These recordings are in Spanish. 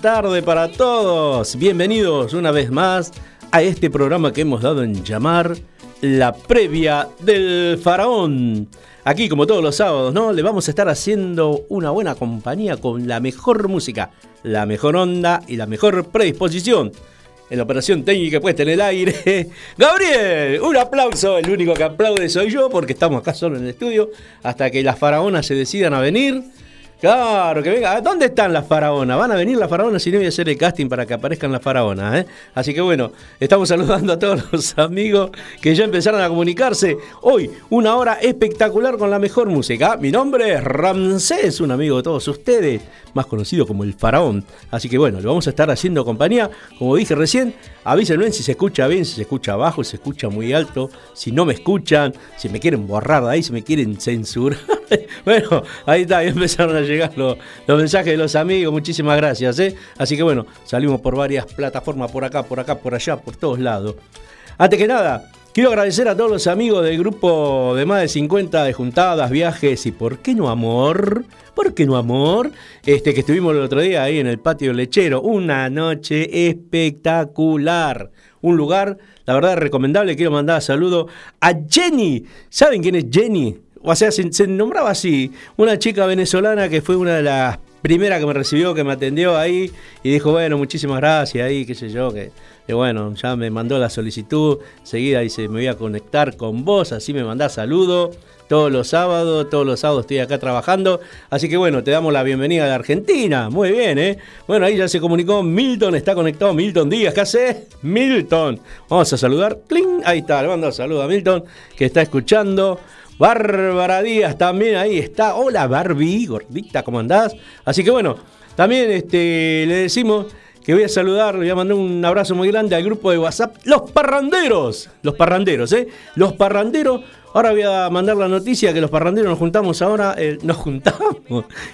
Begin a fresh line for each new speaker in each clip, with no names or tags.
buenas
tardes para todos. Bienvenidos una vez más a este programa que hemos dado en llamar La Previa del Faraón. Aquí, como todos los sábados, ¿no? Le vamos a estar haciendo una buena compañía con la mejor música, la mejor onda y la mejor predisposición. En la operación técnica puesta en el aire. Gabriel, un aplauso. El único que aplaude soy yo porque estamos acá solo en el estudio hasta que las faraonas se decidan a venir. Claro, que venga. ¿Dónde están las faraonas? Van a venir las faraonas y no voy a hacer el casting para que aparezcan las faraonas. ¿eh? Así que bueno, estamos saludando a todos los amigos que ya empezaron a comunicarse. Hoy, una hora espectacular con la mejor música. Mi nombre es Ramsés, un amigo de todos ustedes, más conocido como el faraón. Así que bueno, le vamos a estar haciendo compañía. Como dije recién, avísenme si se escucha bien, si se escucha bajo, si se escucha muy alto, si no me escuchan, si me quieren borrar de ahí, si me quieren censurar. bueno, ahí está, ahí empezaron a llegar los, mensajes de los amigos, muchísimas gracias. ¿eh? Así que bueno, salimos por varias plataformas, por acá, por acá, por allá, por todos lados. Antes que nada, quiero agradecer a todos los amigos del grupo de más de 50 de juntadas, viajes y por qué no amor, por qué no amor, este que estuvimos el otro día ahí en el patio lechero, una noche espectacular, un lugar, la verdad recomendable, quiero mandar saludo a Jenny, ¿saben quién es Jenny? O sea, se, nombraba así, una chica venezolana que fue una de las primeras que me recibió, que me atendió ahí y dijo, bueno, muchísimas gracias ahí, qué sé yo, que, que bueno, ya me mandó la solicitud, seguida dice, me voy a conectar con vos, así me mandás saludo todos los sábados, todos los sábados estoy acá trabajando, así que bueno, te damos la bienvenida a la Argentina, muy bien, ¿eh? Bueno, ahí ya se comunicó Milton, está conectado Milton Díaz, ¿qué hace? Milton, vamos a saludar, ¡Cling! ahí está, le mando saludo a Milton, que está escuchando, Bárbara Díaz también ahí está. Hola Barbie, gordita, ¿cómo andás? Así que bueno, también este, le decimos que voy a saludar, voy a mandar un abrazo muy grande al grupo de WhatsApp, Los Parranderos. Los Parranderos, ¿eh? Los Parranderos. Ahora voy a mandar la noticia que los parranderos nos juntamos ahora, eh, nos juntamos,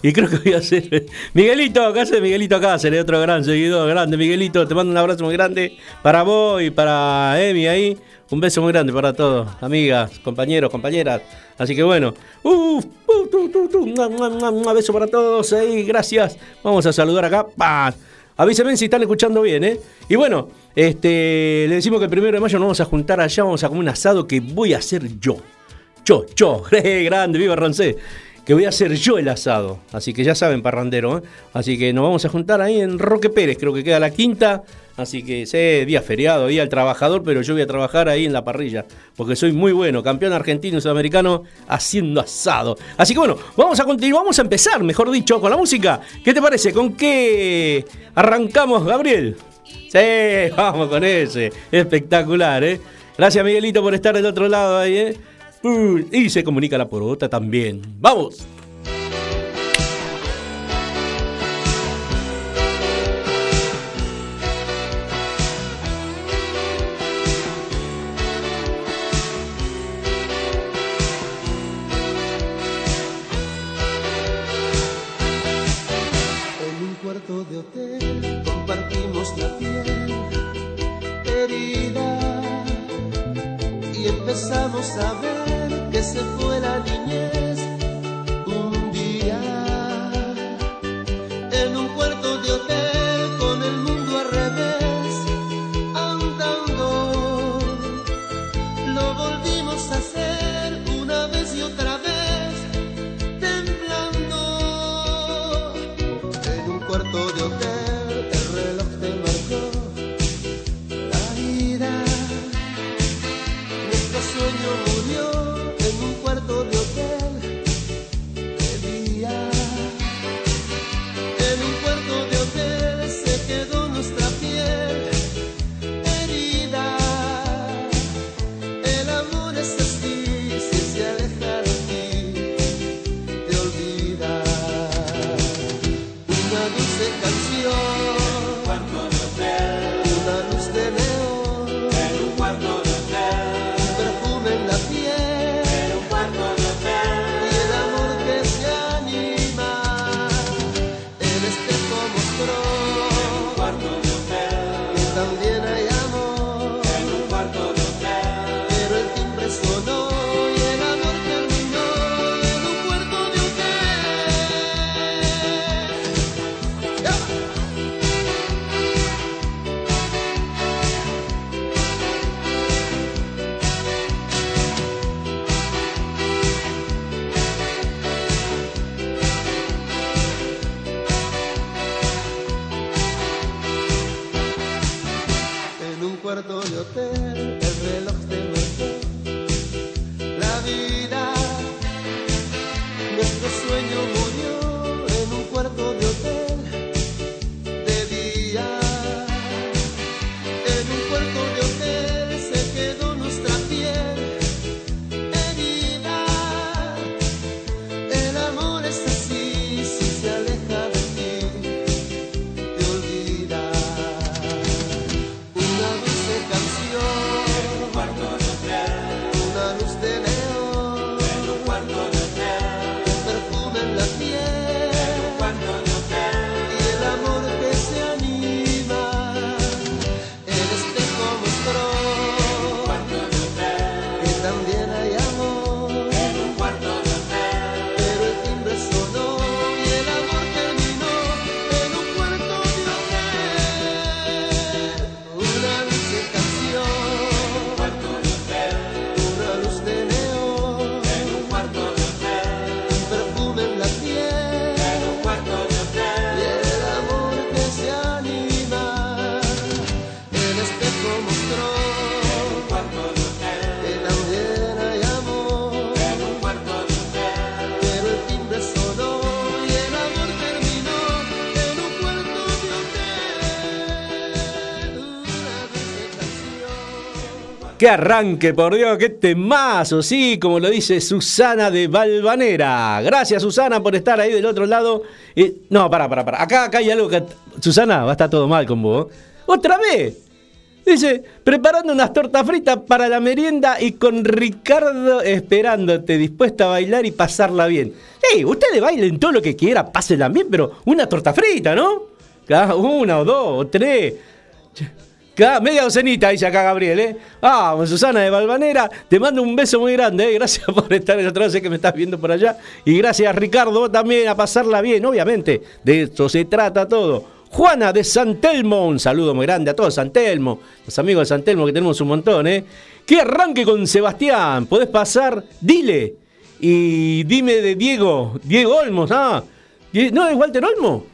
y creo que voy a hacer... Miguelito, ¿qué hace Miguelito Cáceres? Otro gran seguidor, grande Miguelito, te mando un abrazo muy grande para vos y para Emi ahí. Un beso muy grande para todos, amigas, compañeros, compañeras. Así que bueno, un beso para todos ahí, gracias. Vamos a saludar acá. ¡Pam! Avísenme si están escuchando bien, ¿eh? Y bueno, este, le decimos que el primero de mayo nos vamos a juntar allá, vamos a comer un asado que voy a hacer yo. Yo, yo, grande, viva Rancé que voy a hacer yo el asado. Así que ya saben, parrandero. ¿eh? Así que nos vamos a juntar ahí en Roque Pérez, creo que queda la quinta. Así que sé, día feriado, día del trabajador, pero yo voy a trabajar ahí en la parrilla. Porque soy muy bueno, campeón argentino y sudamericano haciendo asado. Así que bueno, vamos a continuar, vamos a empezar, mejor dicho, con la música. ¿Qué te parece? ¿Con qué arrancamos, Gabriel? Sí, vamos con ese. Espectacular, ¿eh? Gracias, Miguelito, por estar del otro lado ahí, ¿eh? Y se comunica la porota también. ¡Vamos! ¡Qué arranque, por Dios! ¡Qué temazo! Sí, como lo dice Susana de Valvanera. Gracias, Susana, por estar ahí del otro lado. No, para, para, para. Acá, acá hay algo que. Susana, va a estar todo mal con vos. ¡Otra vez! Dice, preparando unas tortas fritas para la merienda y con Ricardo esperándote, dispuesta a bailar y pasarla bien. ¡Ey! Ustedes bailen todo lo que quiera, pásenla bien, pero una torta frita, ¿no? Una o dos o tres. Media docenita, dice acá Gabriel, ¿eh? Vamos, Susana de Valvanera, te mando un beso muy grande, ¿eh? Gracias por estar en otra sé que me estás viendo por allá. Y gracias, Ricardo, también a pasarla bien, obviamente. De esto se trata todo. Juana de San Telmo, un saludo muy grande a todos San Telmo, los amigos de San Telmo que tenemos un montón, ¿eh? Que arranque con Sebastián, podés pasar, dile. Y dime de Diego, Diego Olmos, ah. ¿No es Walter Olmo?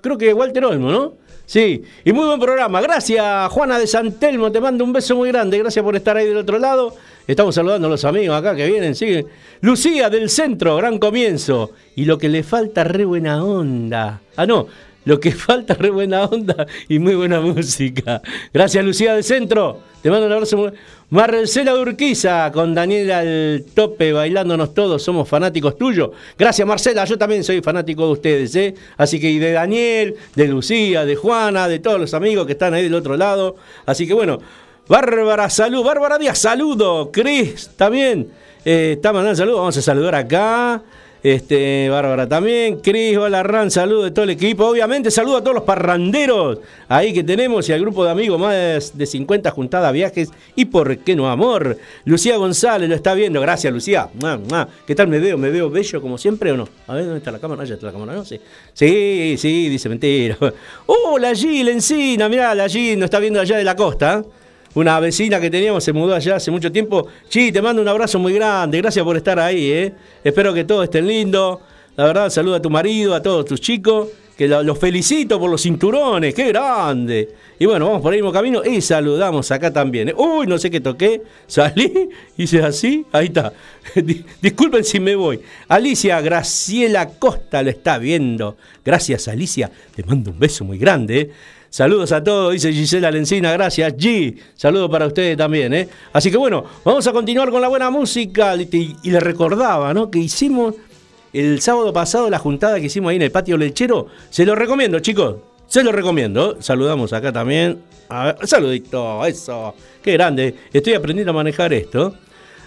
Creo que Walter Olmo, ¿no? Sí, y muy buen programa. Gracias, Juana de San Telmo. Te mando un beso muy grande. Gracias por estar ahí del otro lado. Estamos saludando a los amigos acá que vienen, siguen. Lucía del centro, gran comienzo. Y lo que le falta, re buena onda. Ah, no, lo que falta, re buena onda y muy buena música. Gracias, Lucía del centro. Te mando un abrazo. Marcela Urquiza con Daniela al tope, bailándonos todos, somos fanáticos tuyos. Gracias Marcela, yo también soy fanático de ustedes, ¿eh? Así que y de Daniel, de Lucía, de Juana, de todos los amigos que están ahí del otro lado. Así que bueno, Bárbara, salud, Bárbara Díaz, saludo. Cris, también, eh, está mandando saludos, vamos a saludar acá. Este, Bárbara también, Cris, Ran, saludo de todo el equipo. Obviamente, saludo a todos los parranderos ahí que tenemos y al grupo de amigos, más de 50 juntadas viajes. Y por qué no amor. Lucía González lo está viendo, gracias Lucía. ¿Qué tal me veo? ¿Me veo bello como siempre o no? A ver, ¿dónde está la cámara? Allá está la cámara, ¿no? Sí, sí, sí dice mentira. ¡Oh, la Gil Encina! Mirá, la Gil nos está viendo allá de la costa. ¿eh? Una vecina que teníamos se mudó allá hace mucho tiempo. Sí, te mando un abrazo muy grande. Gracias por estar ahí, ¿eh? Espero que todos estén lindos. La verdad, saluda a tu marido, a todos tus chicos. Que lo- los felicito por los cinturones. ¡Qué grande! Y bueno, vamos por el mismo camino y saludamos acá también. ¿eh? Uy, no sé qué toqué. Salí, hice así. Ahí está. Di- Disculpen si me voy. Alicia Graciela Costa lo está viendo. Gracias, Alicia. Te mando un beso muy grande. ¿eh? Saludos a todos, dice Gisela Lencina, gracias G. Saludos para ustedes también, ¿eh? Así que bueno, vamos a continuar con la buena música. Y, y le recordaba, ¿no? Que hicimos el sábado pasado la juntada que hicimos ahí en el patio lechero. Se lo recomiendo, chicos. Se lo recomiendo. Saludamos acá también. A ver, saludito, eso. Qué grande. Estoy aprendiendo a manejar esto.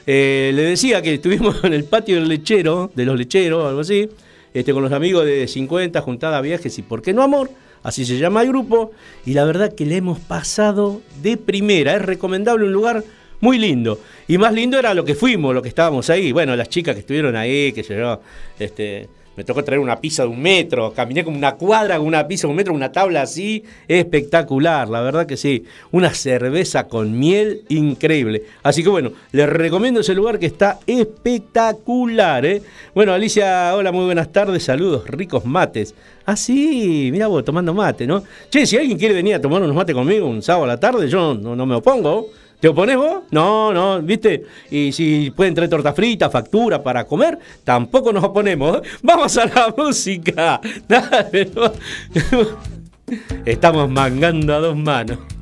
Eh, le decía que estuvimos en el patio del lechero, de los lecheros, algo así, este, con los amigos de 50, juntada viajes y por qué no amor, así se llama el grupo, y la verdad que le hemos pasado de primera, es recomendable un lugar muy lindo, y más lindo era lo que fuimos, lo que estábamos ahí, bueno, las chicas que estuvieron ahí, que yo, este,
Me tocó traer una pizza de un metro, caminé como una cuadra con una pizza de un metro, una tabla así, espectacular, la verdad que sí. Una cerveza con miel increíble. Así que bueno, les recomiendo ese lugar que está espectacular. ¿eh? Bueno, Alicia, hola, muy buenas tardes, saludos, ricos mates. Ah, sí, mira vos, tomando mate, ¿no? Che, si alguien quiere venir a tomar unos mates conmigo un sábado a la tarde, yo no, no me opongo. ¿Te opones vos? No, no, ¿viste? Y si pueden traer torta frita, factura para comer, tampoco nos oponemos. Vamos a la música. Estamos mangando a dos manos.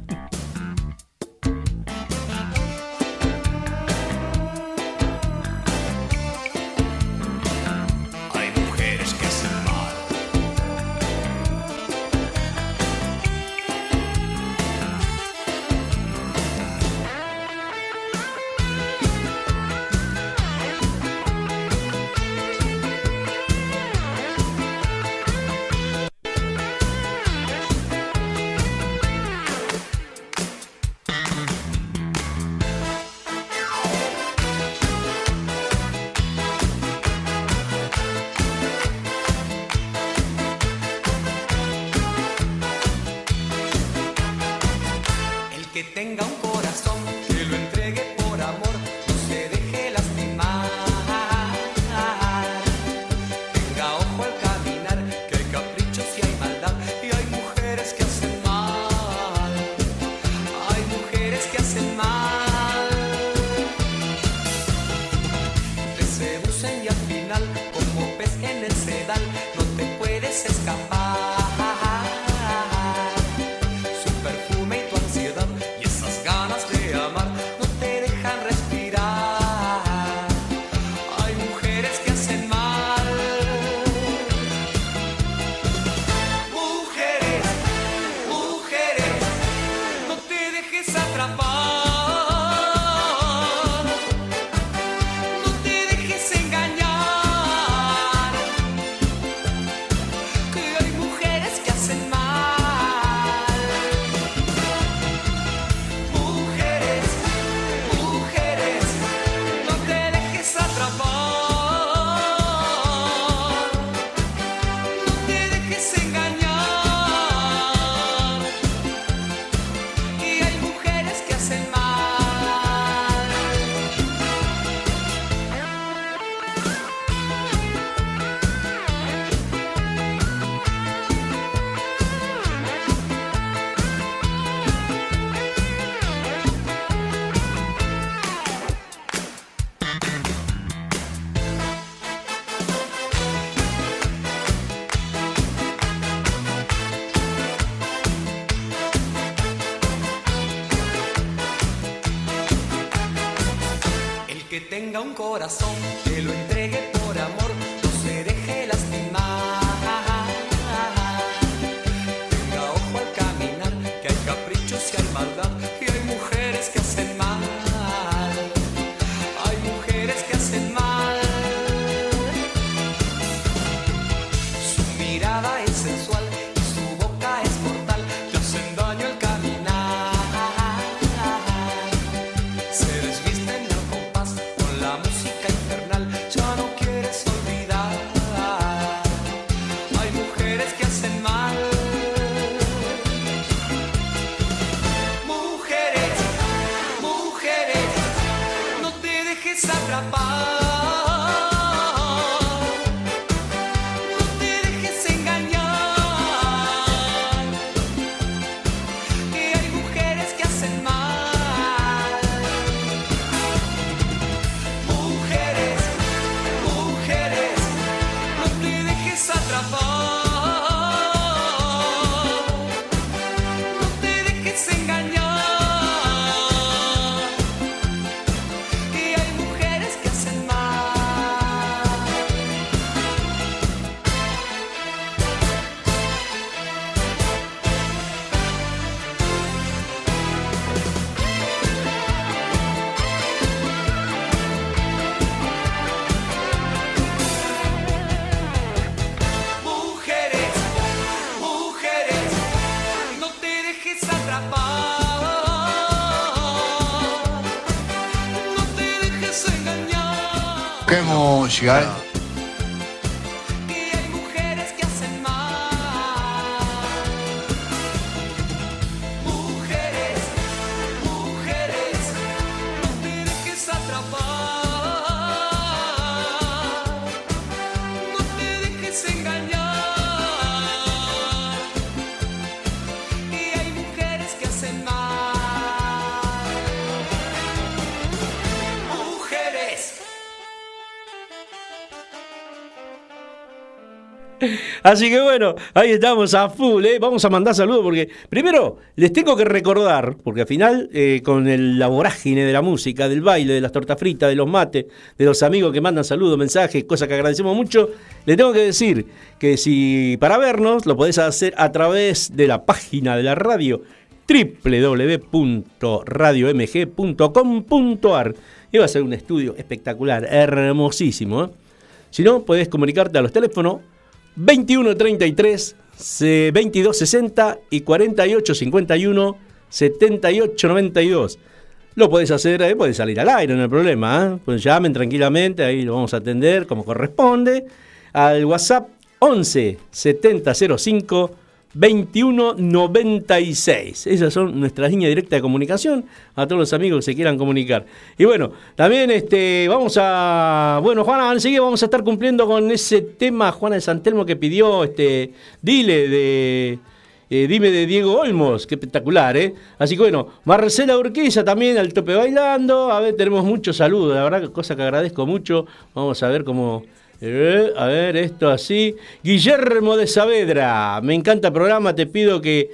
Te
Así que bueno, ahí estamos a full, ¿eh? Vamos a mandar saludos porque primero les tengo que recordar, porque al final eh, con el, la vorágine de la música, del baile, de las tortas fritas, de los mates, de los amigos que mandan saludos, mensajes, cosas que agradecemos mucho, les tengo que decir que si para vernos lo podés hacer a través de la página de la radio www.radiomg.com.ar y va a ser un estudio espectacular, hermosísimo. ¿eh? Si no, podés comunicarte a los teléfonos 2133 2260 y 4851 7892. Lo podés hacer, ahí podés salir al aire, no hay problema. ¿eh? Pues llamen tranquilamente, ahí lo vamos a atender como corresponde. Al WhatsApp 11 7005 2196. Esas son nuestras líneas directas de comunicación a todos los amigos que se quieran comunicar. Y bueno, también este, vamos a. Bueno, Juana, enseguida vamos a estar cumpliendo con ese tema, Juana de Santelmo, que pidió este. Dile de. eh, dime de Diego Olmos, qué espectacular, ¿eh? Así que bueno, Marcela Urquiza también al tope bailando. A ver, tenemos muchos saludos, la verdad, cosa que agradezco mucho. Vamos a ver cómo. Eh, a ver, esto así. Guillermo de Saavedra, me encanta el programa, te pido que...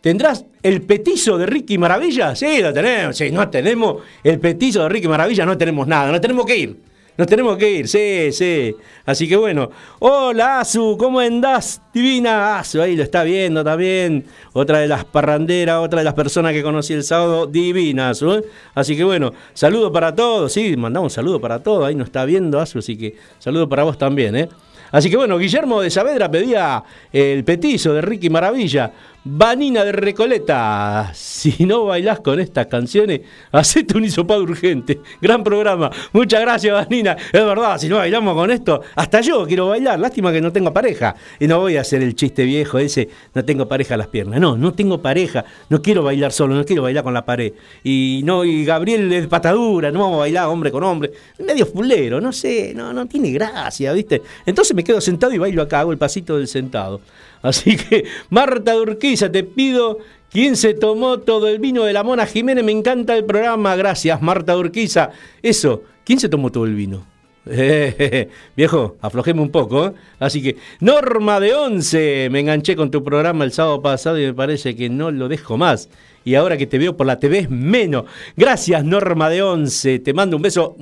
¿Tendrás el petizo de Ricky Maravilla? Sí, lo tenemos. Sí, no tenemos el petizo de Ricky Maravilla, no tenemos nada, no tenemos que ir. Nos tenemos que ir, sí, sí. Así que bueno. Hola, Azu, ¿cómo andás? Divina Azu, ahí lo está viendo también. Otra de las parranderas, otra de las personas que conocí el sábado, divina Azu. ¿eh? Así que bueno, saludo para todos. Sí, mandamos saludo para todos. Ahí nos está viendo Azu, así que saludo para vos también, ¿eh? Así que bueno, Guillermo de Saavedra pedía el petizo de Ricky Maravilla. Vanina de Recoleta, si no bailás con estas canciones, hacete un hisopado urgente. Gran programa. Muchas gracias, Vanina. Es verdad, si no bailamos con esto, hasta yo quiero bailar. Lástima que no tengo pareja. Y no voy a hacer el chiste viejo ese, no tengo pareja las piernas. No, no tengo pareja. No quiero bailar solo, no quiero bailar con la pared. Y no, y Gabriel es patadura, no vamos a bailar hombre con hombre. Medio fulero, no sé, no, no tiene gracia, ¿viste? Entonces me quedo sentado y bailo acá, hago el pasito del sentado. Así que, Marta Te pido. ¿Quién se tomó todo el vino de la Mona Jiménez? Me encanta el programa. Gracias, Marta Urquiza. Eso, ¿quién se tomó todo el vino? Eh, viejo, aflojeme un poco. ¿eh? Así que, Norma de Once, me enganché con tu programa el sábado pasado y me parece que no lo dejo más. Y ahora que te veo por la TV es menos. Gracias, Norma de Once. Te mando un beso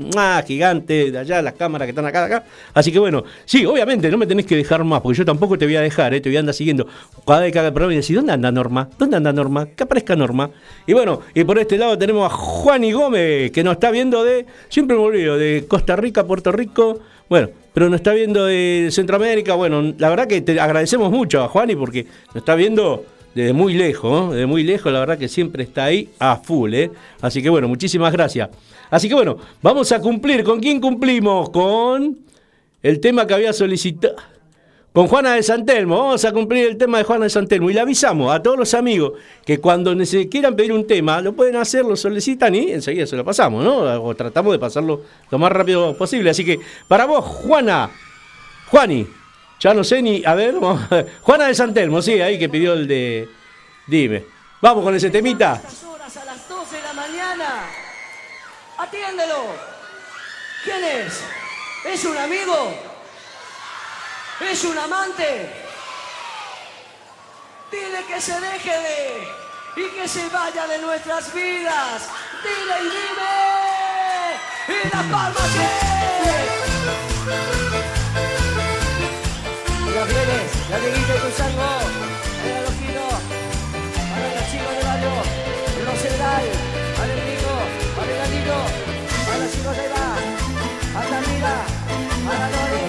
gigante de allá, las cámaras que están acá, acá. Así que bueno, sí, obviamente no me tenés que dejar más, porque yo tampoco te voy a dejar, ¿eh? te voy a andar siguiendo. Cada vez que haga el programa y decir, ¿dónde anda Norma? ¿Dónde anda Norma? Que aparezca Norma. Y bueno, y por este lado tenemos a Juan y Gómez, que nos está viendo de, siempre me olvido, de Costa Rica, Puerto Rico. Bueno, pero nos está viendo de Centroamérica. Bueno, la verdad que te agradecemos mucho a Juani porque nos está viendo desde muy lejos, ¿no? desde muy lejos, la verdad que siempre está ahí a full, ¿eh? Así que bueno, muchísimas gracias. Así que bueno, vamos a cumplir. ¿Con quién cumplimos? Con el tema que había solicitado. Con Juana de Santelmo, vamos a cumplir el tema de Juana de Santelmo y le avisamos a todos los amigos que cuando quieran pedir un tema, lo pueden hacer, lo solicitan y enseguida se lo pasamos, ¿no? O tratamos de pasarlo lo más rápido posible. Así que para vos, Juana, Juani, ya no sé ni. A ver, Juana de Santelmo, sí, ahí que pidió el de. Dime. Vamos con ese temita.
Horas a las 12 de la mañana. Atiéndelo. ¿Quién es? ¿Es un amigo? ¿Es un amante? Dile que se deje de y que se vaya de nuestras vidas. Dile y dime. Y las palmas que. La neguita tu sango. El loquito. Para los chicos del barrio, de los Cedral, al enemigo, al a los chicos de la, a Camila, a la Lore,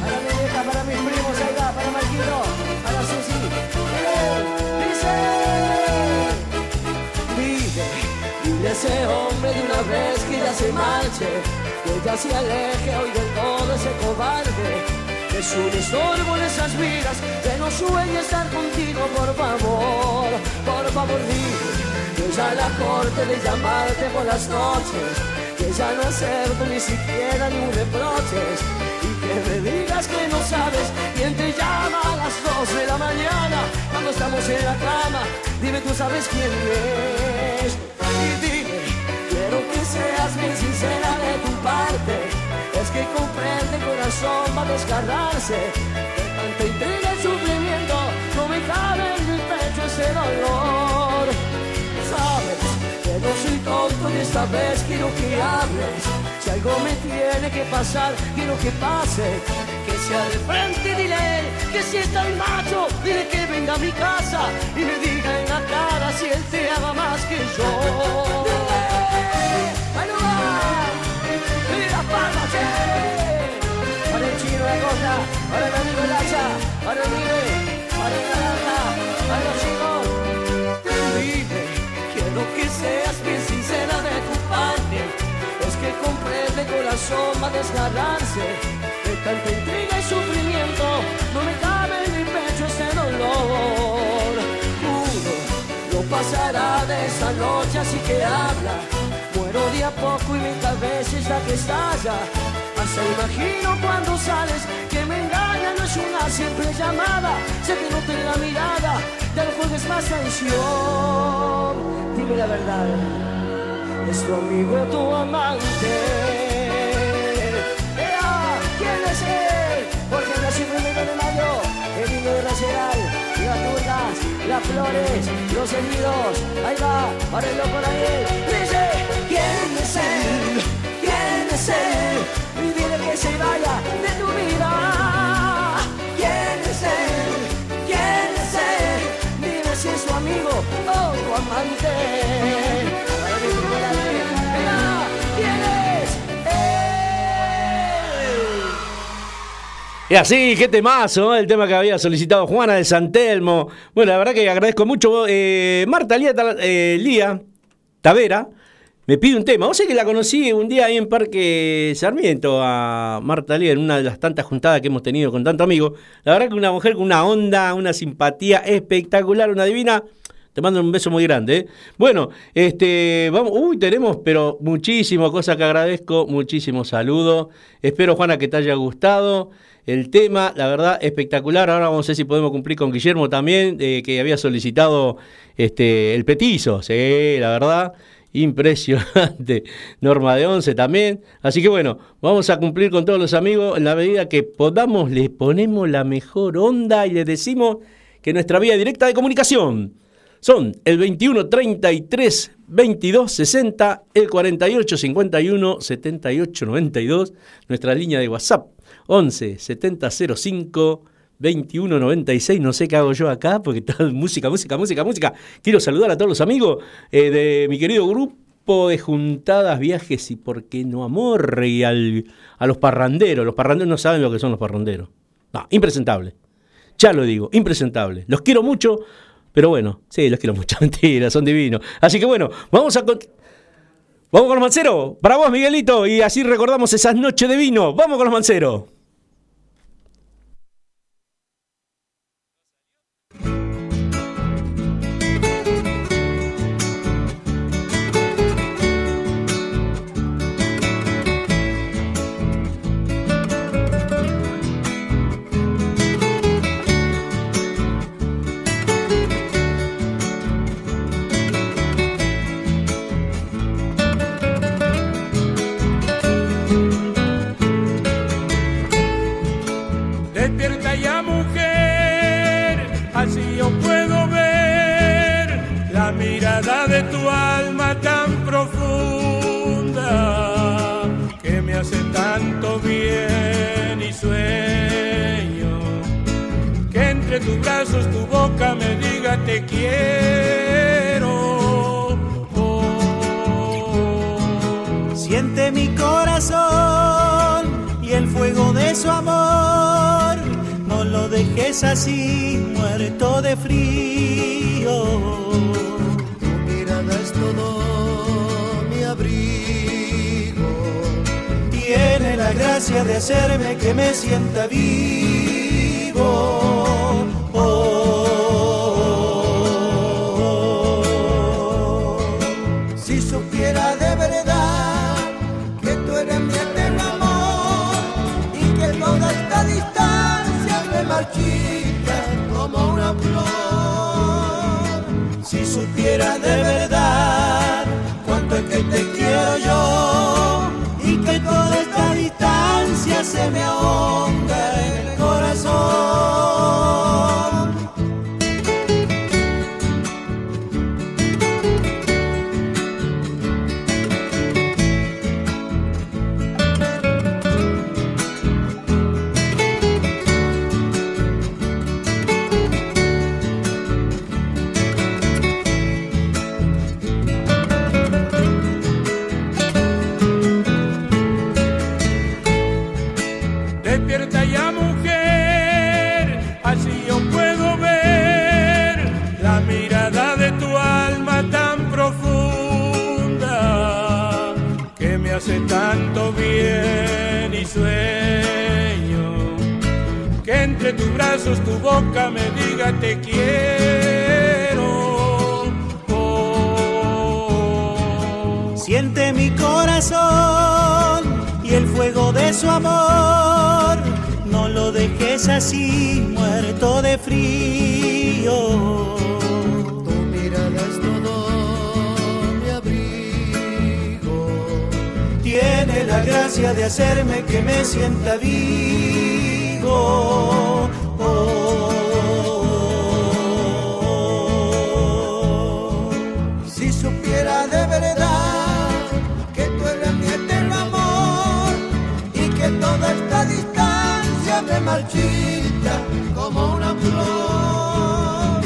a la Rebeca, para mis primos, ahí va, para Marquito, a la Susi. Dice, dile a ese hombre de una vez que ya se marche, que ya se aleje hoy del todo ese cobarde. Que Es un estorbo en esas vidas que no sueña estar contigo, por favor, por favor dile que ya la corte de llamarte por las noches, que ya no acerto ni siquiera ni un reproches, y que me digas que no sabes quién te llama a las dos de la mañana cuando estamos en la cama, dime tú sabes quién es, y dime, quiero que seas bien sincera de tu parte, que comprende corazón va a desgarrarse, tanta intriga y sufrimiento, no me cabe en mi pecho ese dolor. Sabes que no soy tonto y esta vez quiero que hables. Si algo me tiene que pasar, quiero que pase. Que sea de frente, dile que si está el macho, dile que venga a mi casa y me diga en la cara si él te ama más que yo. ¡Ahí Dime, quiero que seas bien sincera de tu parte. Es que comprende corazón va a desgarrarse. De tanta intriga y sufrimiento, no me cabe en mi pecho ese dolor. Juro, no pasará de esa noche así que habla. Poco y mi cabeza es la que estalla. Hasta imagino cuando sales que me engaña, no es una simple llamada. Sé que no te la mirada, ya no juegues más tensión. Dime la verdad, es tu amigo tu amante. Ea, ¿Quién es él? Porque nació el primero de mayo, el niño de Racional, las turnas, las flores, los heridos. Ahí va, para el loco Daniel. Dice, ¿quién es él? ¿Quién es él? Y dile que se vaya de tu vida. ¿Quién es él? ¿Quién es él? Dime si es tu amigo o tu amante.
Y así, qué temazo, ¿eh? el tema que había solicitado Juana de Santelmo. Bueno, la verdad que agradezco mucho. Eh, Marta Lía, eh, Lía Tavera me pide un tema. Vos sé que la conocí un día ahí en Parque Sarmiento a Marta Lía en una de las tantas juntadas que hemos tenido con tanto amigo. La verdad que una mujer con una onda, una simpatía espectacular, una divina. Te mando un beso muy grande. ¿eh? Bueno, este, vamos, uy, tenemos, pero muchísimas cosas que agradezco, muchísimos saludos. Espero, Juana, que te haya gustado el tema, la verdad, espectacular. Ahora vamos a ver si podemos cumplir con Guillermo también, eh, que había solicitado este, el petizo, sí, la verdad. Impresionante. Norma de 11 también. Así que bueno, vamos a cumplir con todos los amigos. En la medida que podamos, les ponemos la mejor onda y les decimos que nuestra vía directa de comunicación son el 21 33 22 60, el 48 51 78 92, nuestra línea de WhatsApp 11 70 05 21 96. No sé qué hago yo acá porque todo música, música, música, música. Quiero saludar a todos los amigos eh, de mi querido grupo de juntadas, viajes y por qué no amor y al- a los parranderos. Los parranderos no saben lo que son los parranderos. No, impresentable. Ya lo digo, impresentable. Los quiero mucho, pero bueno, sí, los quiero mucho. Mentira, son divinos. Así que bueno, vamos a. Vamos con los manceros. Para vos, Miguelito. Y así recordamos esas noches de vino. Vamos con los manceros.
Brazos tu boca me diga te quiero.
Siente mi corazón y el fuego de su amor. No lo dejes así, muerto de frío.
Tu mirada es todo mi abrigo.
Tiene la gracia de hacerme que me sienta vivo.
Que
brazos tu boca me diga te quiero.
Siente mi corazón y el fuego de su amor. No lo dejes así, muerto de frío.
Tu mirada es todo mi abrigo.
Tiene la gracia de hacerme que me sienta vivo.
Me marchita como una flor.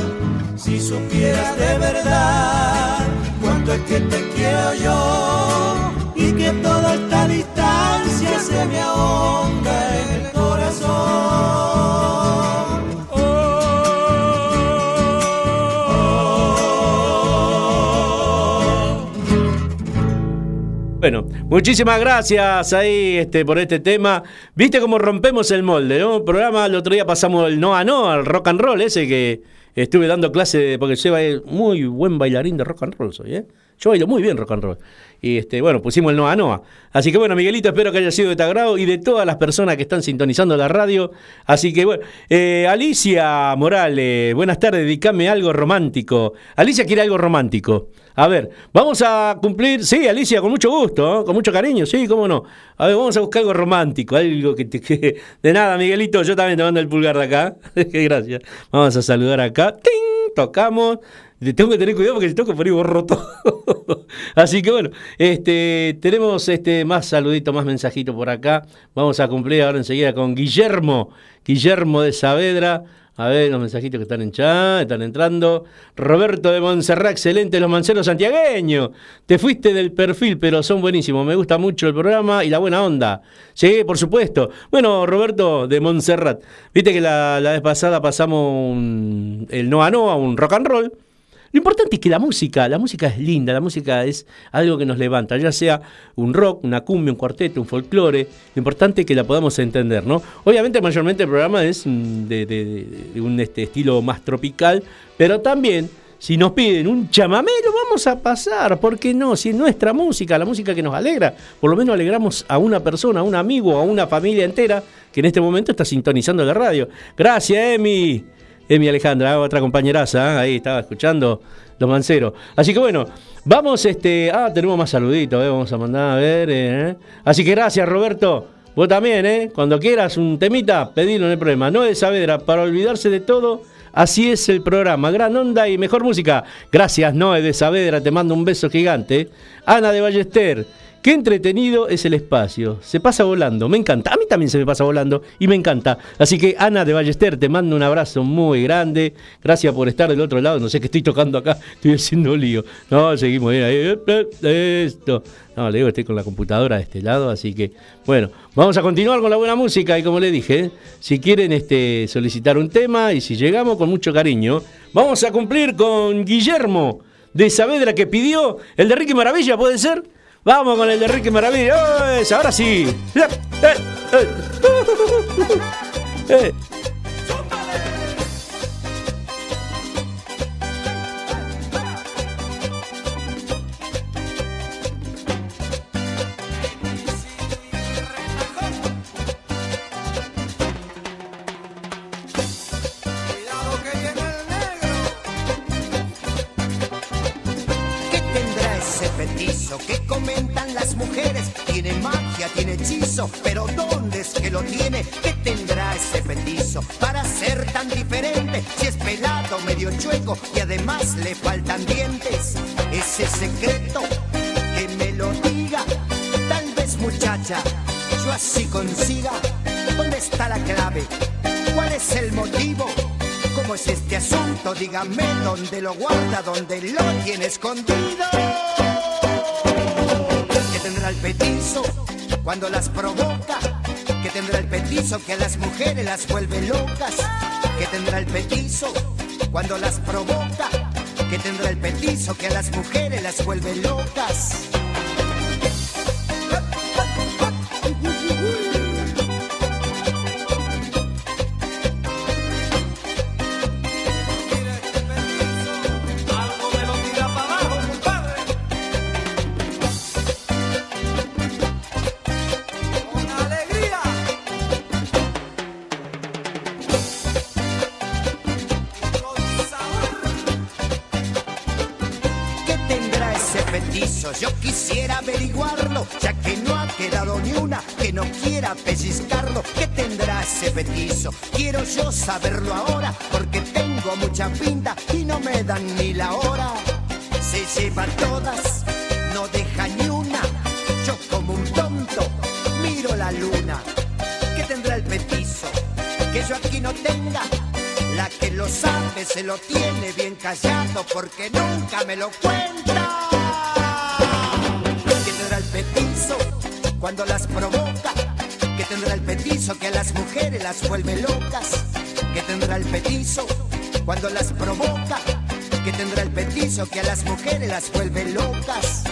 Si supieras de verdad cuánto es que te quiero yo y que toda esta distancia se me ahonda en el corazón.
Bueno, muchísimas gracias ahí este, por este tema. Viste cómo rompemos el molde, ¿no? Programa, el otro día pasamos el no a no, al rock and roll, ese que estuve dando clase, porque Seba es muy buen bailarín de rock and roll, soy, ¿eh? Yo bailo muy bien rock and roll. Y este, bueno, pusimos el Noa Noa. Así que bueno, Miguelito, espero que haya sido de tu agrado y de todas las personas que están sintonizando la radio. Así que bueno, eh, Alicia Morales, buenas tardes, dedicame algo romántico. Alicia quiere algo romántico. A ver, vamos a cumplir, sí, Alicia, con mucho gusto, ¿eh? con mucho cariño, sí, cómo no. A ver, vamos a buscar algo romántico, algo que te De nada, Miguelito, yo también te mando el pulgar de acá. Gracias. Vamos a saludar acá. ¡Ting! Tocamos. Te Tengo que tener cuidado porque si toco por ahí borro. Así que bueno, este, tenemos este más saludito, más mensajito por acá. Vamos a cumplir ahora enseguida con Guillermo, Guillermo de Saavedra. A ver los mensajitos que están en chat, están entrando. Roberto de Montserrat, excelente, los manceros santiagueños. Te fuiste del perfil, pero son buenísimos. Me gusta mucho el programa y la buena onda. Sí, por supuesto. Bueno, Roberto de Montserrat, viste que la, la vez pasada pasamos un- el Noa Noa, un rock and roll. Lo importante es que la música, la música es linda, la música es algo que nos levanta, ya sea un rock, una cumbia, un cuarteto, un folclore, lo importante es que la podamos entender, ¿no? Obviamente mayormente el programa es mm, de, un este, estilo más tropical, pero también si nos piden un chamamé lo vamos a pasar, ¿por qué no? Si es nuestra música, la música que nos alegra, por lo menos alegramos a una persona, a un amigo, a una familia entera que en este momento está sintonizando la radio. Gracias, Emi. Emi Alejandra, otra compañeraza, ¿eh? ahí estaba escuchando los manceros. Así que bueno, vamos, este. Ah, tenemos más saluditos, ¿eh? vamos a mandar a ver. ¿eh? Así que gracias, Roberto. Vos también, ¿eh? Cuando quieras un temita, pedilo, no hay problema. No de Saavedra, para olvidarse de todo, así es el programa. Gran onda y mejor música. Gracias, Noé de Saavedra, te mando un beso gigante. Ana de Ballester. Qué entretenido es el espacio. Se pasa volando. Me encanta. A mí también se me pasa volando y me encanta. Así que Ana de Ballester, te mando un abrazo muy grande. Gracias por estar del otro lado. No sé qué estoy tocando acá. Estoy haciendo lío. No, seguimos ahí. Esto. No, le digo, estoy con la computadora de este lado. Así que, bueno, vamos a continuar con la buena música. Y como le dije, ¿eh? si quieren este, solicitar un tema y si llegamos con mucho cariño, vamos a cumplir con Guillermo de Saavedra que pidió el de Ricky Maravilla, ¿puede ser? Vamos con el de Ricky Maravilla. ¡Oh, es! Ahora sí.
petizo que comentan las mujeres? Tiene magia, tiene hechizo, pero ¿dónde es que lo tiene? ¿Qué tendrá ese petizo para ser tan diferente? Si es pelado, medio chueco y además le faltan dientes. Ese secreto que me lo diga, tal vez muchacha, yo así consiga. ¿Dónde está la clave? ¿Cuál es el motivo? ¿Cómo es este asunto? Dígame dónde lo guarda, dónde lo tiene escondido. ¿Qué tendrá el petizo cuando las provoca? ¿Qué tendrá el petizo que a las mujeres las vuelve locas? ¿Qué tendrá el petizo cuando las provoca? ¿Qué tendrá el petizo que a las mujeres las vuelve locas? Quiero yo saberlo ahora, porque tengo mucha pinta y no me dan ni la hora. Se lleva todas, no deja ni una. Yo como un tonto miro la luna. ¿Qué tendrá el petizo? Que yo aquí no tenga. La que lo sabe se lo tiene bien callado porque nunca me lo cuenta. ¿Qué tendrá el petizo cuando las provoca? ¿Qué tendrá el petizo que a las mujeres las vuelve locas? ¿Qué tendrá el petizo cuando las provoca? ¿Qué tendrá el petizo que a las mujeres las vuelve locas?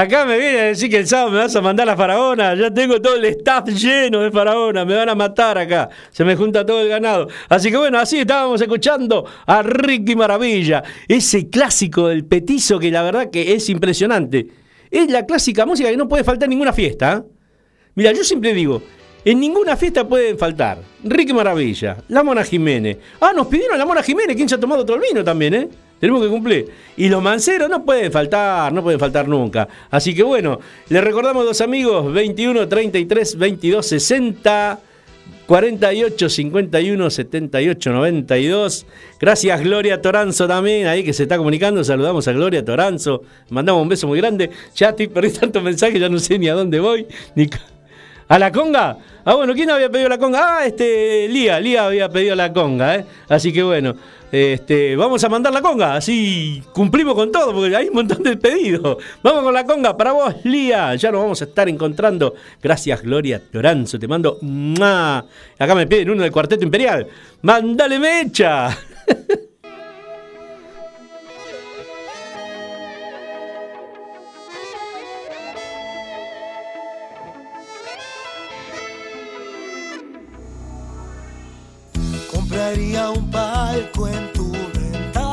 Acá me viene a decir que el sábado me vas a mandar a Faraona. Ya tengo todo el staff lleno de Faraona. Me van a matar acá. Se me junta todo el ganado. Así que bueno, así estábamos escuchando a Ricky Maravilla. Ese clásico del petizo que la verdad que es impresionante. Es la clásica música que no puede faltar en ninguna fiesta. ¿eh? Mira, yo siempre digo, en ninguna fiesta pueden faltar Ricky Maravilla, La Mona Jiménez. Ah, nos pidieron La Mona Jiménez. ¿Quién se ha tomado otro vino también, eh? Tenemos que cumplir. Y los manceros no pueden faltar, no pueden faltar nunca. Así que bueno, les recordamos dos amigos, 21 33 22 60 48 51 78 92. Gracias Gloria Toranzo también, ahí que se está comunicando. Saludamos a Gloria Toranzo. Mandamos un beso muy grande. Ya estoy perdí tantos mensajes, ya no sé ni a dónde voy. Ni... ¿A la conga? Ah, bueno, ¿quién había pedido la conga? Ah, este, Lía, Lía había pedido la conga, ¿eh? Así que bueno, este, vamos a mandar la conga, así cumplimos con todo, porque hay un montón de pedidos. Vamos con la conga para vos, Lía. Ya nos vamos a estar encontrando. Gracias, Gloria Toranzo. Te mando. ¡mua! Acá me piden uno del Cuarteto Imperial. ¡Mándale mecha!
Compraría un palco en tu ventana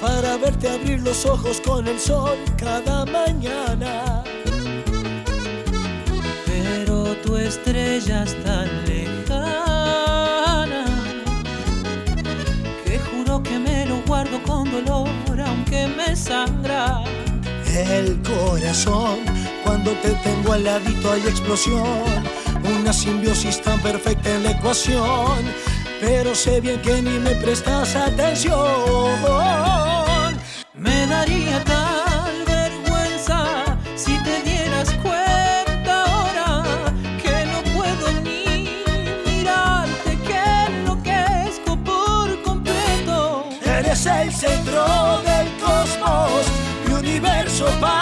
para verte abrir los ojos con el sol cada mañana.
Pero tu estrella es tan lejana que juro que me lo guardo con dolor aunque me sangra.
El corazón, cuando te tengo al ladito hay explosión, una simbiosis tan perfecta en la ecuación, pero sé bien que ni me prestas atención.
Me daría tal vergüenza si te dieras cuenta ahora que no puedo ni mirarte, que enloquezco por completo.
Eres el centro del cosmos, mi universo paralelo.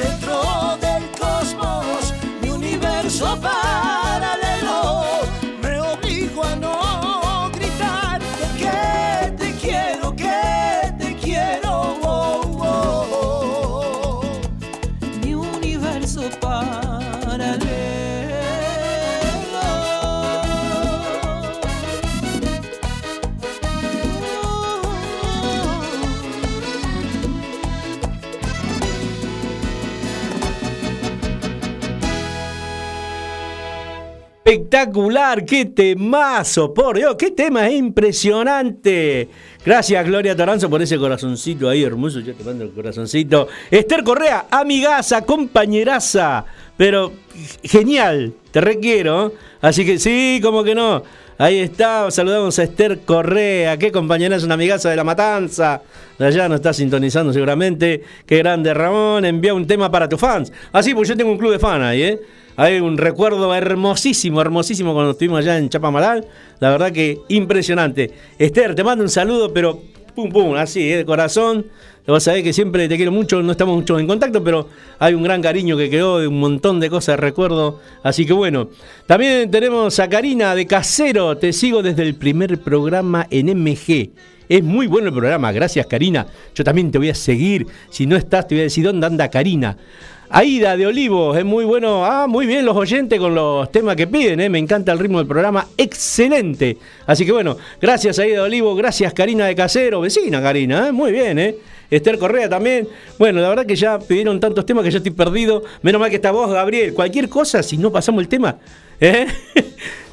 Eres
Espectacular, qué temazo, por Dios, qué tema impresionante. Gracias, Gloria Toranzo, por ese corazoncito ahí hermoso. Yo te mando el corazoncito. Esther Correa, amigaza, compañeraza, pero genial, te requiero. Así que sí, como que no. Ahí está, saludamos a Esther Correa, qué compañera es una amigaza de la matanza. De allá nos está sintonizando seguramente. Qué grande, Ramón. Envía un tema para tus fans. Así, pues yo tengo un club de fans ahí, ¿eh? Hay un recuerdo hermosísimo, hermosísimo cuando estuvimos allá en Chapamalal. La verdad que impresionante. Esther, te mando un saludo, pero pum, pum, así, ¿eh? de corazón. Vas a ver que siempre te quiero mucho, no estamos mucho en contacto, pero hay un gran cariño que quedó de un montón de cosas recuerdo. Así que bueno, también tenemos a Karina de Casero, te sigo desde el primer programa en MG. Es muy bueno el programa, gracias Karina. Yo también te voy a seguir. Si no estás, te voy a decir dónde anda Karina. Aida de Olivos, es muy bueno. Ah, muy bien los oyentes con los temas que piden, ¿eh? me encanta el ritmo del programa, excelente. Así que bueno, gracias Aida de Olivos, gracias Karina de Casero, vecina Karina, ¿eh? muy bien, ¿eh? Esther Correa también. Bueno, la verdad que ya pidieron tantos temas que yo estoy perdido. Menos mal que está vos, Gabriel. Cualquier cosa, si no pasamos el tema, ¿eh?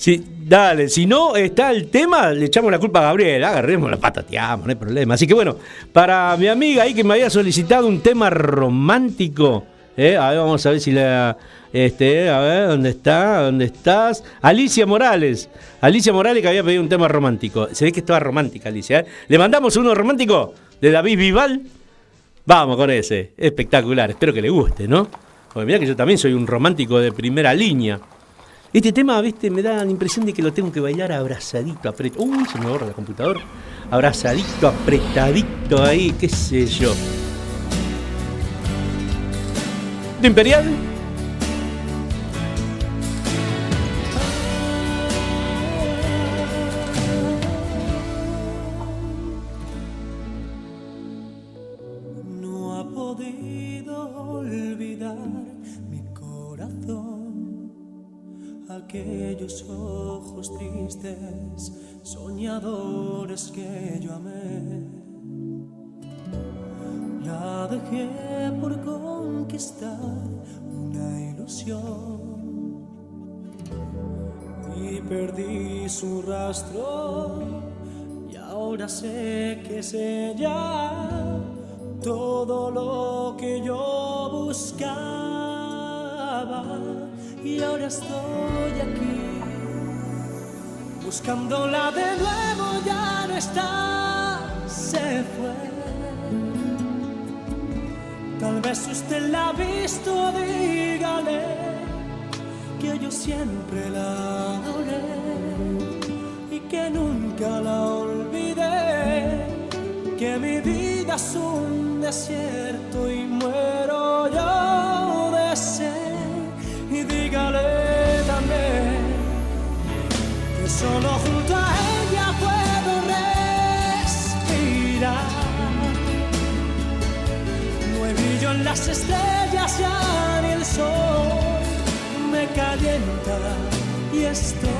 Si, dale, si no está el tema, le echamos la culpa a Gabriel, agarremos la patateamos, no hay problema. Así que bueno, para mi amiga ahí que me había solicitado un tema romántico, ¿eh? a ver, vamos a ver si la. Este, a ver, ¿dónde está? ¿Dónde estás? Alicia Morales. Alicia Morales que había pedido un tema romántico. Se ve que estaba romántica, Alicia. ¿eh? ¿Le mandamos uno romántico de David Vival? Vamos con ese. Espectacular. Espero que le guste, ¿no? Porque mira que yo también soy un romántico de primera línea. Este tema, viste, me da la impresión de que lo tengo que bailar abrazadito, apretado. Uy, se me borra la computadora. Abrazadito, apretadito ahí, qué sé yo. ¿De Imperial?
Aquellos ojos tristes, soñadores que yo amé. La dejé por conquistar una ilusión y perdí su rastro y ahora sé que es ella todo lo que yo buscaba y ahora estoy aquí buscándola de nuevo ya no está se fue. Tal vez usted la ha visto dígale que yo siempre la adoré y que nunca la olvidé que mi vida es un desierto y muero Solo junto a ella puedo respirar. No brillo en las estrellas ya ni el sol me calienta y estoy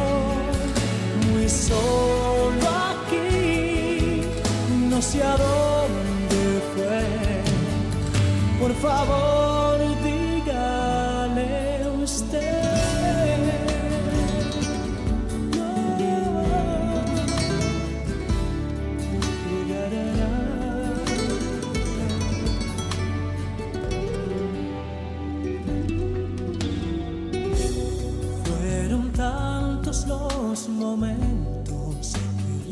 muy solo aquí. No sé a dónde fue. Por favor,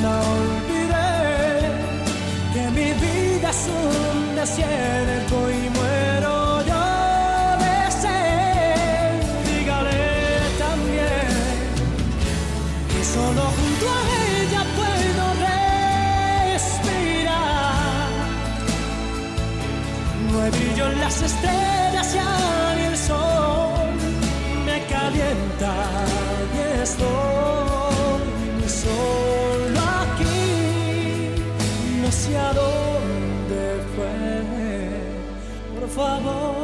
nunca olvidé que mi vida es un desierto y muero yo de sed. Dígale también que solo junto a ella puedo respirar. No hay brillo en las estrellas ya ni el sol me calienta favor,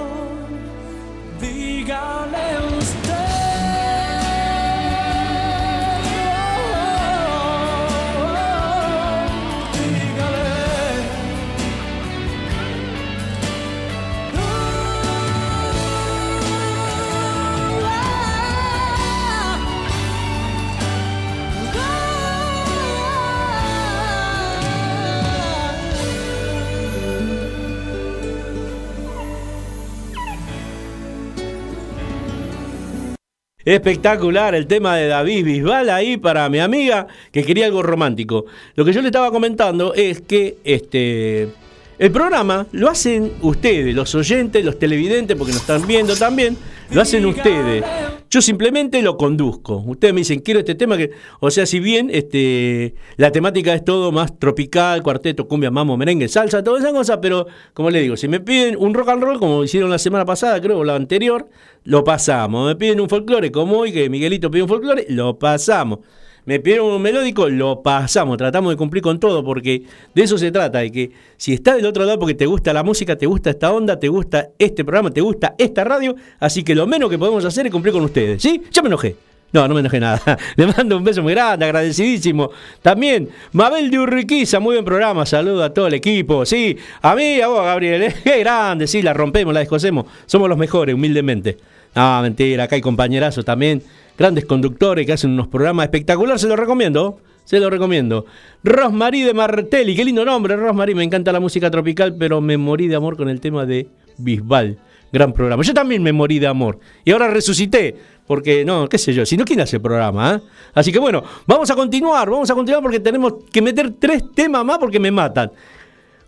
Espectacular el tema de David Bisbal ahí para mi amiga que quería algo romántico. Lo que yo le estaba comentando es que este el programa lo hacen ustedes, los oyentes, los televidentes, porque nos están viendo también, lo hacen ustedes. Yo simplemente lo conduzco. Ustedes me dicen, quiero este tema que. O sea, si bien este la temática es todo más tropical, cuarteto, cumbia, mamo, merengue, salsa, toda esa cosa, pero como le digo, si me piden un rock and roll, como hicieron la semana pasada, creo, o la anterior, lo pasamos. Me piden un folclore, como hoy, que Miguelito pide un folclore, lo pasamos. Me piden un melódico, lo pasamos, tratamos de cumplir con todo, porque de eso se trata, de que si estás del otro lado porque te gusta la música, te gusta esta onda, te gusta este programa, te gusta esta radio, así que lo menos que podemos hacer es cumplir con ustedes, ¿sí? Ya me enojé. No, no me enojé nada. Le mando un beso muy grande, agradecidísimo. También, Mabel de Urriquiza, muy buen programa. Saludo a todo el equipo. Sí, a mí, a vos, Gabriel. ¿eh? Qué grande, sí, la rompemos, la descosemos. Somos los mejores, humildemente. Ah, mentira, acá hay compañerazos también. Grandes conductores que hacen unos programas espectaculares, se los recomiendo. Se lo recomiendo. Rosmarí de Martelli, qué lindo nombre, Rosmarí. Me encanta la música tropical, pero me morí de amor con el tema de Bisbal. Gran programa. Yo también me morí de amor. Y ahora resucité. Porque, no, qué sé yo, si no, ¿quién hace el programa? eh? Así que bueno, vamos a continuar, vamos a continuar porque tenemos que meter tres temas más porque me matan.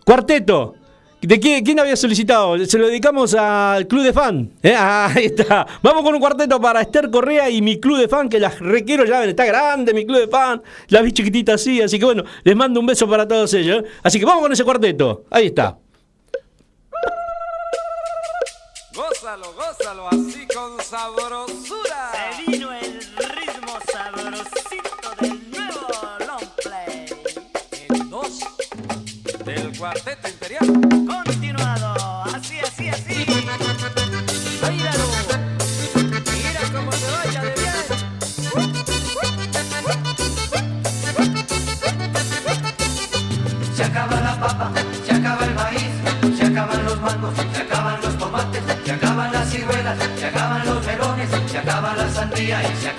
Cuarteto. ¿De quién, quién había solicitado? Se lo dedicamos al club de fan. ¿eh? Ahí está. Vamos con un cuarteto para Esther Correa y mi club de fan, que las requiero ya ven, está grande mi club de fan. La vi chiquitita así, así que bueno, les mando un beso para todos ellos. ¿eh? Así que vamos con ese cuarteto. Ahí está.
Gózalo, gózalo, así con sabrosura. Cuarteto imperial.
Continuado, así, así, así. Bailalo. Mira cómo se baila de bien.
Se acaba la papa, se acaba el maíz, se acaban los mangos, se acaban los tomates, se acaban ciruelas, se acaban los melones, se acaba la sandía y se acaba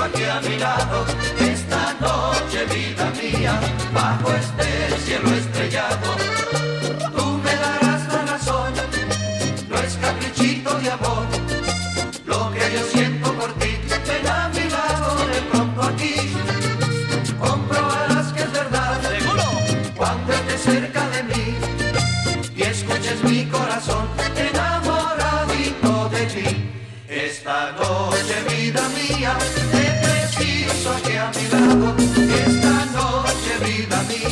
aquí a mi lado. Esta noche, vida mía,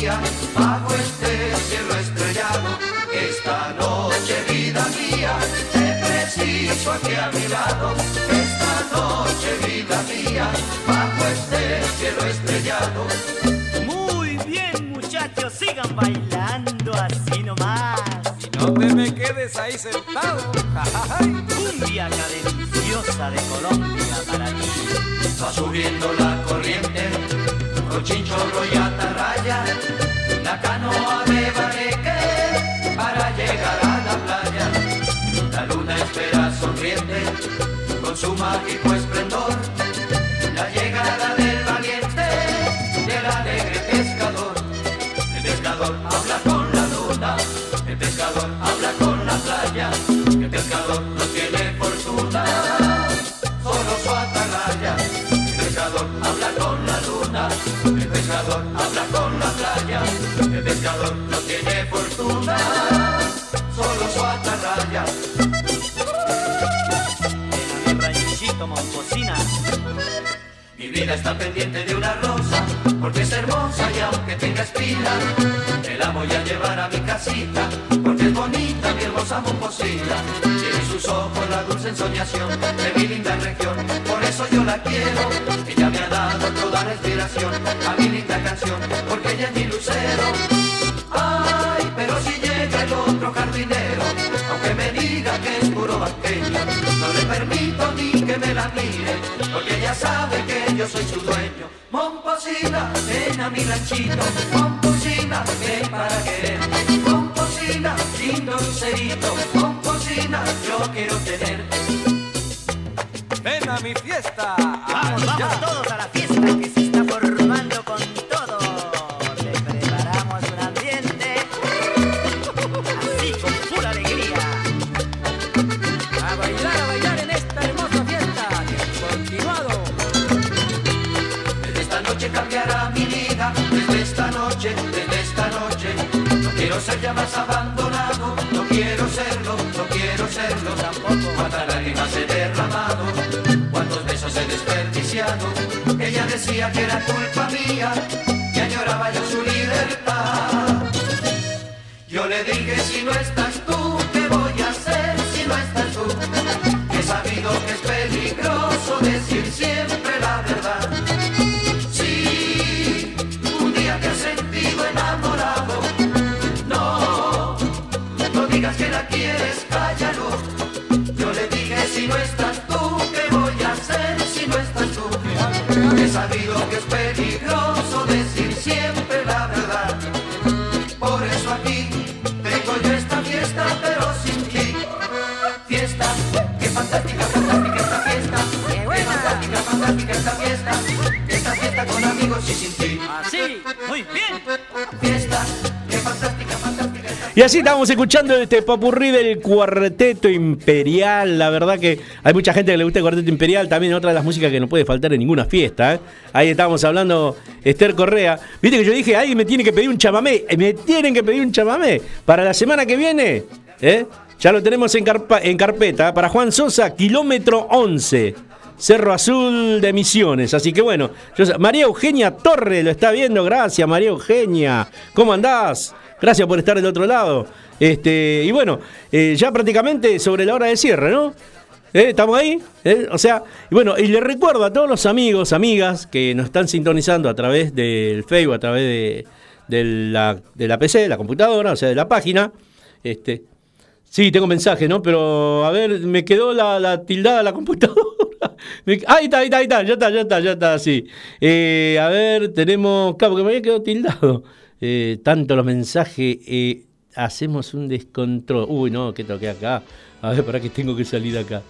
mía, bajo este cielo estrellado. Esta noche, vida mía, te preciso aquí a mi lado. Esta noche, vida mía, bajo este cielo estrellado.
Muy bien, muchachos, sigan bailando así nomás.
No te me quedes ahí sentado.
Cumbia cadenciosa de Colombia para ti.
Va subiendo la corriente, con chinchorro y atarraya, la canoa de bareque para llegar a la playa. La luna espera sonriente, con su mágico esplendor, la llegada del valiente, del alegre pescador. El pescador habla con la luna, el pescador habla con la playa, el pescador no tiene fortuna, solo su. El pescador habla con la luna, el pescador habla con la playa, el pescador no tiene fortuna, solo su atarraya. Vida está pendiente de una rosa, porque es hermosa y aunque tenga espina, te la voy a llevar a mi casita, porque es bonita mi hermosa momposina. Tiene sus ojos la dulce ensoñación de mi linda región, por eso yo la quiero. Ella me ha dado toda la inspiración a mi linda canción, porque ella es mi lucero. Llega el otro jardinero, aunque me diga que es puro banqueño, no le permito ni que me la mire, porque ella sabe que yo soy su dueño. Momposina, ven a mi ranchito, Momposina, ven para querer. Momposina, lindo lucerito, Momposina, yo quiero tener.
Ven a mi fiesta.
Vamos,
Ya.
vamos todos a la
Ya más abandonado, no quiero serlo, no quiero serlo tampoco. Cuántas lágrimas he derramado, cuántos besos he desperdiciado. Ella decía que era culpa mía, que añoraba yo su libertad. Yo le dije si no estás Y
así
estamos escuchando este popurrí del Cuarteto Imperial. La verdad que hay mucha gente que le gusta el Cuarteto Imperial. También otra de las músicas que no puede faltar en ninguna fiesta. ¿eh? Ahí estábamos hablando Esther Correa. Viste que yo dije, alguien me tiene que pedir un chamamé. Eh, Me tienen que pedir un chamamé para la semana que viene. ¿eh? Ya lo tenemos en, carpa- en carpeta. Para Juan Sosa, kilómetro 11. Cerro Azul de Misiones. Así que bueno, María Eugenia Torre lo está viendo. Gracias, María Eugenia. ¿Cómo andás? Gracias por estar del otro lado. Este, y bueno, eh, ya prácticamente sobre la hora de cierre, ¿no? ¿Eh? ¿Estamos ahí? ¿Eh? O sea, y bueno, y le recuerdo a todos los amigos, amigas que nos están sintonizando a través del Facebook, a través de, la, de la PC, de la computadora, o sea, de la página. Este, sí, tengo mensaje, ¿no? Pero a ver, me quedó la, tildada la computadora. Ahí está, ahí está, ahí está, ya está, ya está, ya está, sí. A ver, tenemos. Claro, porque me había quedado tildado. Eh, tanto los mensajes. eh, hacemos un descontrol. Uy, no, que toqué acá. A ver, para que tengo que salir acá.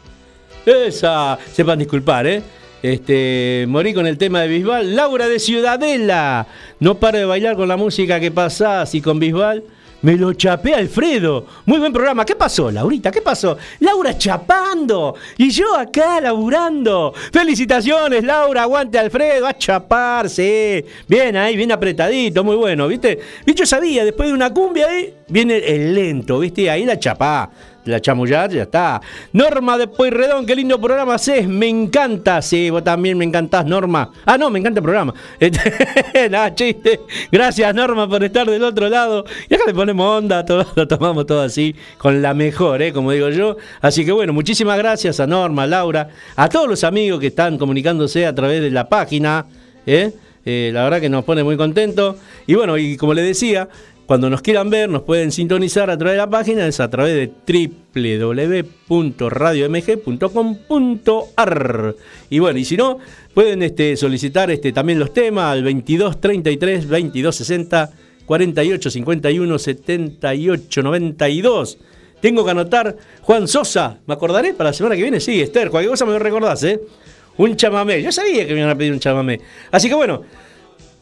Esa. Sepan disculpar, ¿eh? Este, morí con el tema de Bisbal. Laura de Ciudadela. No para de bailar con la música que pasás y con Bisbal. Me lo chapé Alfredo. Muy buen programa. ¿Qué pasó, Laurita? ¿Qué pasó? Laura chapando. Y yo acá laburando. Felicitaciones, Laura. Aguante, Alfredo. A chaparse. Bien ahí, bien apretadito. Muy bueno, ¿viste? Y yo sabía, después de una cumbia ahí, viene el lento, ¿viste? Ahí la chapá. La chamullar, ya está. Norma de Pueyrredón, qué lindo programa haces. Me encanta. Sí, vos también me encantás, Norma. Ah, no, me encanta el programa. Este, Nada, chiste. Gracias, Norma, por estar del otro lado. Y acá le ponemos onda, todo, lo tomamos todo así, con la mejor, ¿eh? como digo yo. Así que bueno, muchísimas gracias a Norma, a Laura, a todos los amigos que están comunicándose a través de la página. ¿eh? Eh, la verdad que nos pone muy contentos. Y bueno, y como les decía, cuando nos quieran ver, nos pueden sintonizar a través de la página, es a través de www.radiomg.com.ar. Y bueno, y si no, pueden este, solicitar este, también los temas al 2233 2260 48 51 78 92. Tengo que anotar Juan Sosa, ¿me acordaré para la semana que viene? Sí, Esther, cualquier cosa me recordás, ¿eh? Un chamamé, yo sabía que me iban a pedir un chamamé. Así que bueno,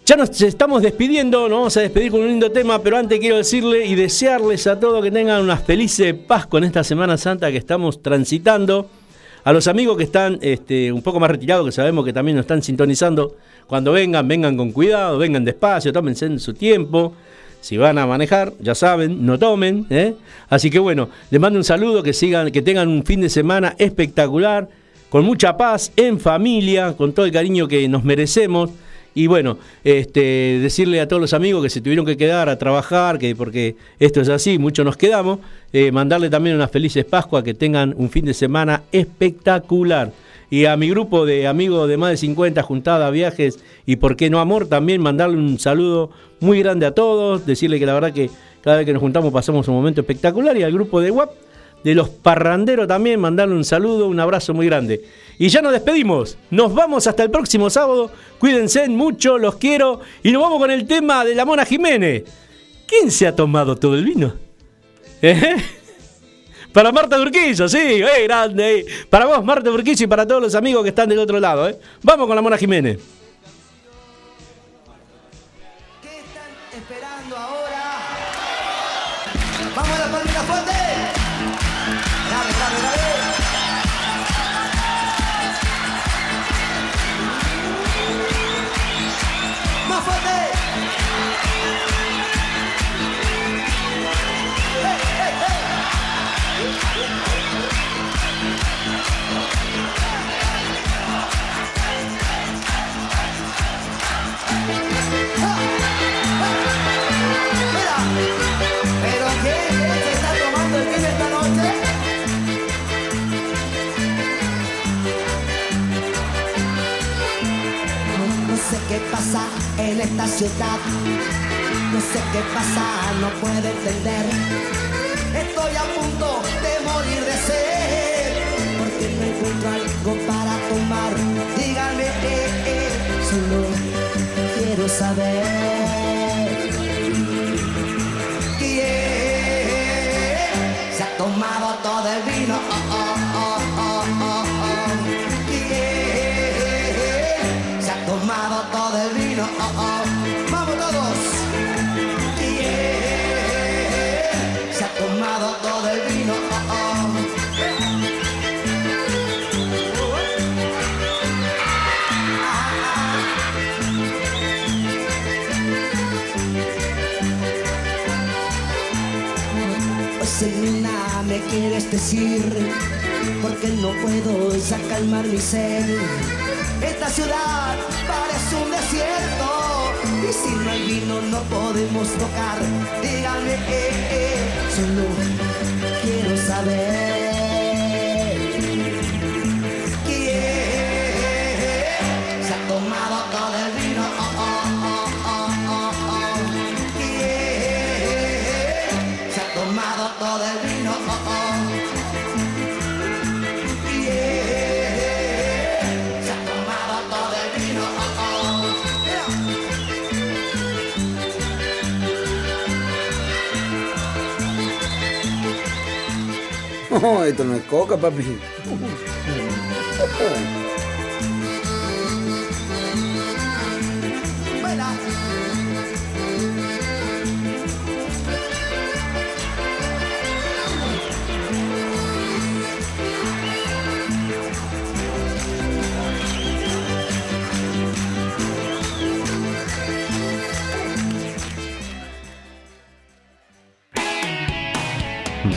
ya nos estamos despidiendo, nos vamos a despedir con un lindo tema, pero antes quiero decirle y desearles a todos que tengan unas felices Pascua en esta Semana Santa que estamos transitando. A los amigos que están este, un poco más retirados, que sabemos que también nos están sintonizando, cuando vengan, vengan con cuidado, vengan despacio, tómense en su tiempo. Si van a manejar, ya saben, no tomen. ¿eh? Así que bueno, les mando un saludo, que sigan, que tengan un fin de semana espectacular, con mucha paz, en familia, con todo el cariño que nos merecemos. Y bueno, este, decirle a todos los amigos que se tuvieron que quedar a trabajar, que porque esto es así, muchos nos quedamos, eh, mandarle también unas felices Pascua, que tengan un fin de semana espectacular. Y a mi grupo de amigos de más de 50, juntada, viajes y por qué no amor, también mandarle un saludo muy grande a todos, decirle que la verdad que cada vez que nos juntamos pasamos un momento espectacular y al grupo de WAP de los parranderos también, mandarle un saludo, un abrazo muy grande. Y ya nos despedimos. Nos vamos hasta el próximo sábado. Cuídense mucho, los quiero. Y nos vamos con el tema de la Mona Jiménez. ¿Quién se ha tomado todo el vino? ¿Eh? Para Marta Urquizo, sí, eh, grande. eh. Para vos, Marta Urquizo, y para todos los amigos que están del otro lado. ¿eh? Vamos con la Mona Jiménez.
Esta
ciudad. No sé qué pasa, no puedo entender.
Estoy a punto
quieres decir, porque no puedo ya mi sed.
Esta ciudad parece un desierto.
Y si no hay vino no podemos tocar. Dígame, eh, eh, solo quiero saber. ¿Quién se ha tomado todo el
No, esto no es coca, papi.